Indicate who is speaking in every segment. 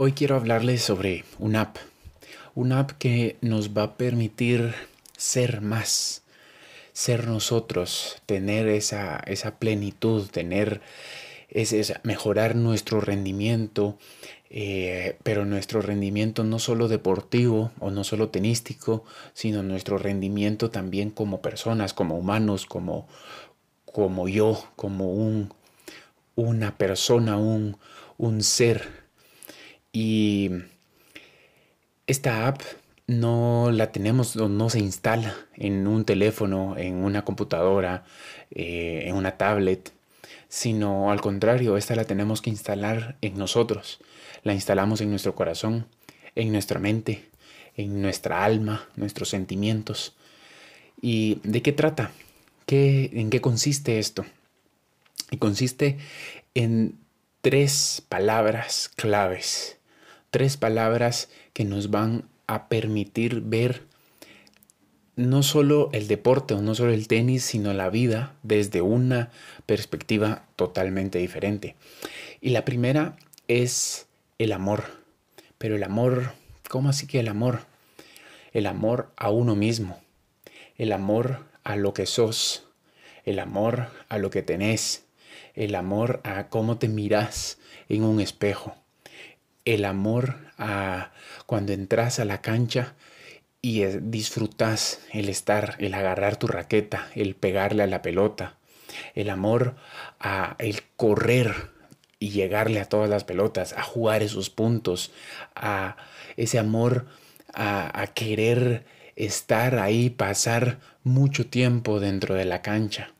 Speaker 1: Hoy quiero hablarles sobre una app, una app que nos va a permitir ser más, ser nosotros, tener esa, esa plenitud, tener ese, mejorar nuestro rendimiento, eh, pero nuestro rendimiento no solo deportivo o no solo tenístico, sino nuestro rendimiento también como personas, como humanos, como, como yo, como un, una persona, un, un ser y esta app no la tenemos no se instala en un teléfono, en una computadora, eh, en una tablet, sino al contrario, esta la tenemos que instalar en nosotros. La instalamos en nuestro corazón, en nuestra mente, en nuestra alma, nuestros sentimientos. ¿Y de qué trata? ¿Qué, ¿En qué consiste esto? Y consiste en tres palabras claves tres palabras que nos van a permitir ver no solo el deporte o no solo el tenis, sino la vida desde una perspectiva totalmente diferente. Y la primera es el amor. Pero el amor, ¿cómo así que el amor? El amor a uno mismo, el amor a lo que sos, el amor a lo que tenés, el amor a cómo te miras en un espejo, el amor a cuando entras a la cancha y disfrutas el estar, el agarrar tu raqueta, el pegarle a la pelota, el amor a el correr y llegarle a todas las pelotas, a jugar esos puntos, a ese amor a, a querer estar ahí, pasar mucho tiempo dentro de la cancha.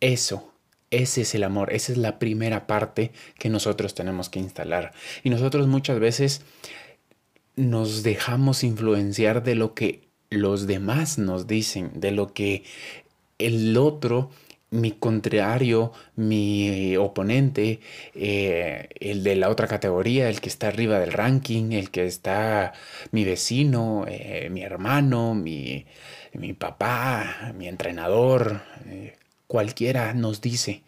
Speaker 1: Eso ese es el amor, esa es la primera parte que nosotros tenemos que instalar. Y nosotros muchas veces nos dejamos influenciar de lo que los demás nos dicen, de lo que el otro, mi contrario, mi oponente, eh, el de la otra categoría, el que está arriba del ranking, el que está mi vecino, eh, mi hermano, mi, mi, papá, mi entrenador, eh, cualquiera nos dice.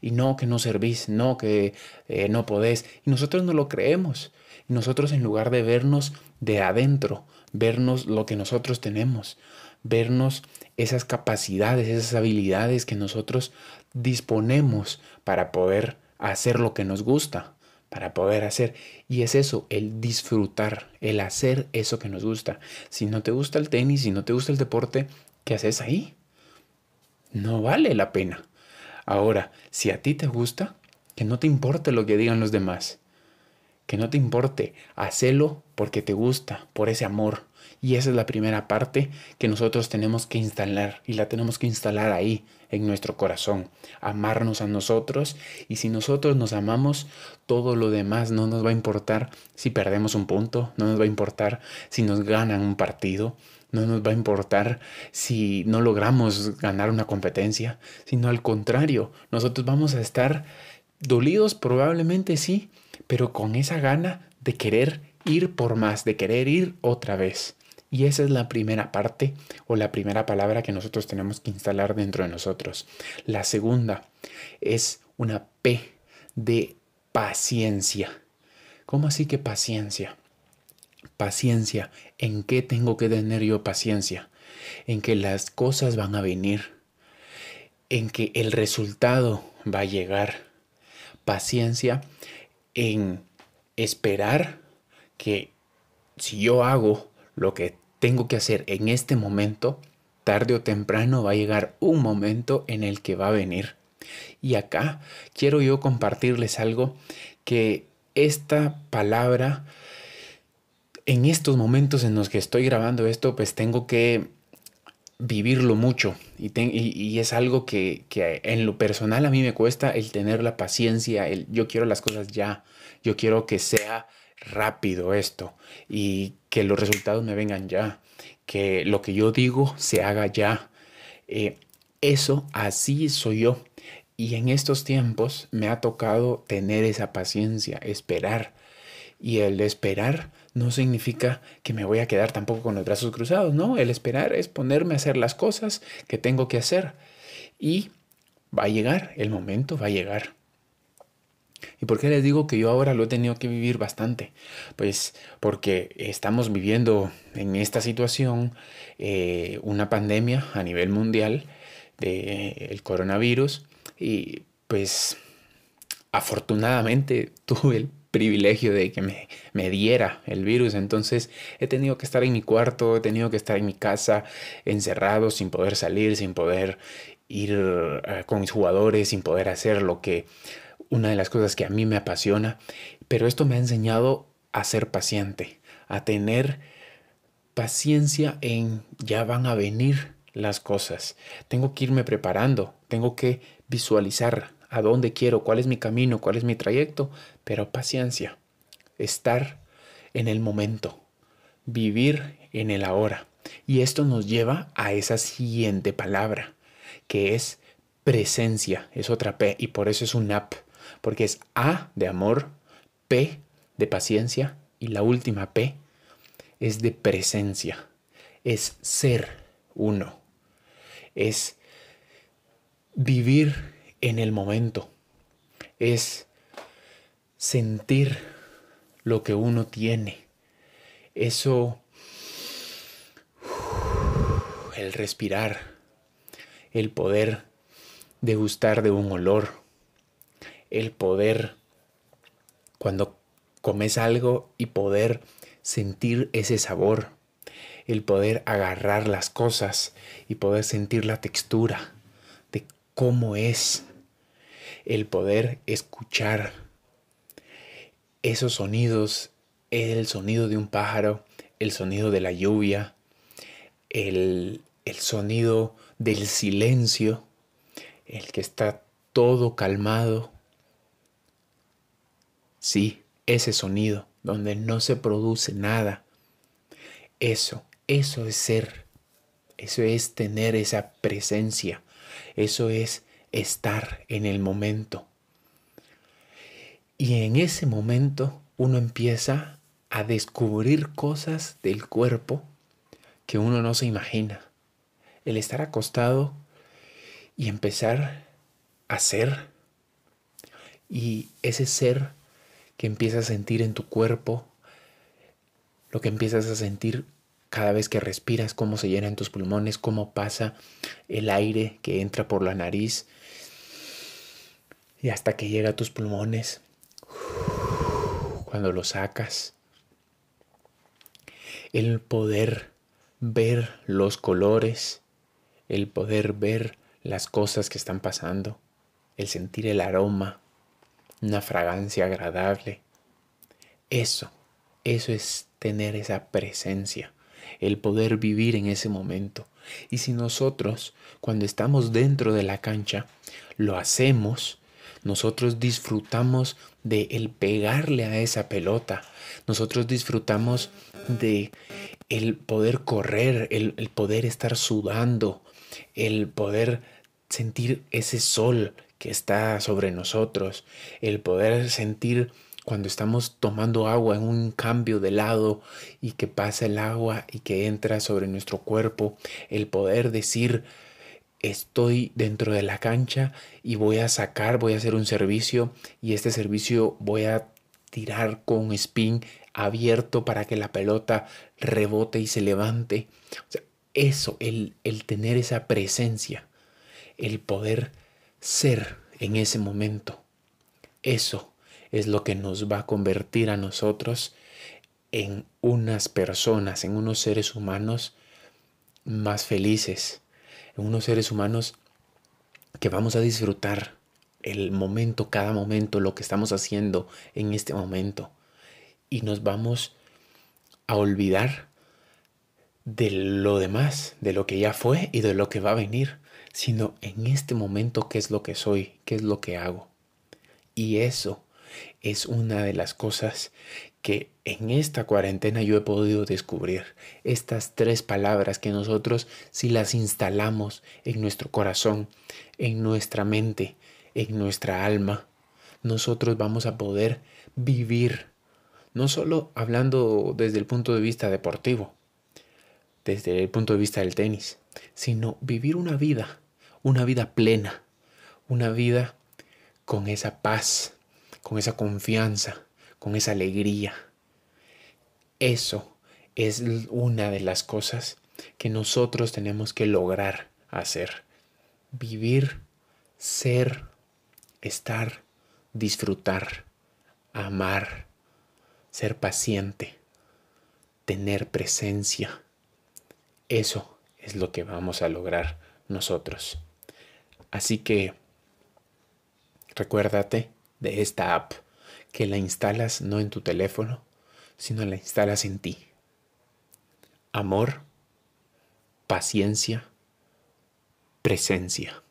Speaker 1: Y no que no servís, no que eh, no podés. Y nosotros no lo creemos. Y nosotros en lugar de vernos de adentro, vernos lo que nosotros tenemos, vernos esas capacidades, esas habilidades que nosotros disponemos para poder hacer lo que nos gusta, para poder hacer. Y es eso, el disfrutar, el hacer eso que nos gusta. Si no te gusta el tenis, si no te gusta el deporte, ¿qué haces ahí? No vale la pena. Ahora, si a ti te gusta, que no te importe lo que digan los demás. Que no te importe, hacelo porque te gusta, por ese amor. Y esa es la primera parte que nosotros tenemos que instalar y la tenemos que instalar ahí, en nuestro corazón. Amarnos a nosotros y si nosotros nos amamos, todo lo demás no nos va a importar si perdemos un punto, no nos va a importar si nos ganan un partido, no nos va a importar si no logramos ganar una competencia, sino al contrario, nosotros vamos a estar dolidos probablemente sí, pero con esa gana de querer ir por más, de querer ir otra vez. Y esa es la primera parte o la primera palabra que nosotros tenemos que instalar dentro de nosotros. La segunda es una P de paciencia. ¿Cómo así que paciencia? Paciencia. ¿En qué tengo que tener yo paciencia? En que las cosas van a venir. En que el resultado va a llegar. Paciencia en esperar que si yo hago lo que tengo que hacer en este momento, tarde o temprano va a llegar un momento en el que va a venir. Y acá quiero yo compartirles algo que esta palabra en estos momentos en los que estoy grabando esto, pues tengo que vivirlo mucho y, es algo que, en lo personal a mí me cuesta el tener la paciencia, el yo quiero las cosas ya, yo quiero que sea rápido esto y que los resultados me vengan ya, que lo que yo digo se haga ya. Eh, eso así soy yo. Y en estos tiempos me ha tocado tener esa paciencia, esperar. Y el esperar no significa que me voy a quedar tampoco con los brazos cruzados, no, el esperar es ponerme a hacer las cosas que tengo que hacer y va a llegar, el momento va a llegar. ¿Y por qué les digo que yo ahora lo he tenido que vivir bastante? Pues porque estamos viviendo en esta situación eh, una pandemia a nivel mundial del coronavirus y pues afortunadamente tuve el privilegio de que me, me, diera el virus. Entonces he tenido que estar en mi cuarto, he tenido que estar en mi casa encerrado sin poder salir, sin poder ir eh, con mis jugadores, sin poder hacer lo que una de las cosas que a mí me apasiona, pero esto me ha enseñado a ser paciente, a tener paciencia en ya van a venir las cosas. Tengo que irme preparando, tengo que visualizar a dónde quiero, cuál es mi camino, cuál es mi trayecto, pero paciencia, estar en el momento, vivir en el ahora. Y esto nos lleva a esa siguiente palabra, que es presencia, es otra P, y por eso es un app porque es A de amor, P de paciencia y la última P es de presencia, es ser uno, es vivir en el momento, es sentir lo que uno tiene. Eso, el respirar, el poder degustar de un olor, el poder, cuando comes algo y poder sentir ese sabor, el poder agarrar las cosas y poder sentir la textura de cómo es, el poder escuchar esos sonidos, el sonido de un pájaro, el sonido de la lluvia, el, el sonido del silencio, el que está todo calmado, Sí, ese sonido donde no se produce nada. Eso, eso es ser. Eso es tener esa presencia. Eso es estar en el momento. Y en ese momento uno empieza a descubrir cosas del cuerpo que uno no se imagina. El estar acostado y empezar a ser. Y ese ser que empiezas a sentir en tu cuerpo, lo que empiezas a sentir cada vez que respiras, cómo se llenan tus pulmones, cómo pasa el aire que entra por la nariz y hasta que llega a tus pulmones, cuando lo sacas, el poder ver los colores, el poder ver las cosas que están pasando, el sentir el aroma, una fragancia agradable. Eso, eso es tener esa presencia, el poder vivir en ese momento. Y si nosotros, cuando estamos dentro de la cancha, lo hacemos, nosotros disfrutamos de el pegarle a esa pelota. Nosotros disfrutamos de el poder correr, el, el poder estar sudando, el poder sentir ese sol que está sobre nosotros, el poder sentir cuando estamos tomando agua en un cambio de lado y que pasa el agua y que entra sobre nuestro cuerpo, el poder decir estoy dentro de la cancha y voy a sacar, voy a hacer un servicio y este servicio voy a tirar con spin abierto para que la pelota rebote y se levante. eso, el, el tener esa presencia, el poder ser en ese momento. Eso es lo que nos va a convertir a nosotros en unas personas, en unos seres humanos más felices, unos seres humanos que vamos a disfrutar el momento, cada momento, lo que estamos haciendo en este momento. Y nos vamos a olvidar de lo demás, de lo que ya fue y de lo que va a venir sino en este momento qué es lo que soy, qué es lo que hago. Y eso es una de las cosas que en esta cuarentena yo he podido descubrir. Estas tres palabras que nosotros si las instalamos en nuestro corazón, en nuestra mente, en nuestra alma, nosotros vamos a poder vivir, no solo hablando desde el punto de vista deportivo, desde el punto de vista del tenis, sino vivir una vida una vida plena, una vida con esa paz, con esa confianza, con esa alegría. Eso es una de las cosas que nosotros tenemos que lograr hacer. Vivir, ser, estar, disfrutar, amar, ser paciente, tener presencia. Eso es lo que vamos a lograr nosotros. Así que recuérdate de esta app que la instalas no en tu teléfono, sino la instalas en ti. Amor, paciencia, presencia.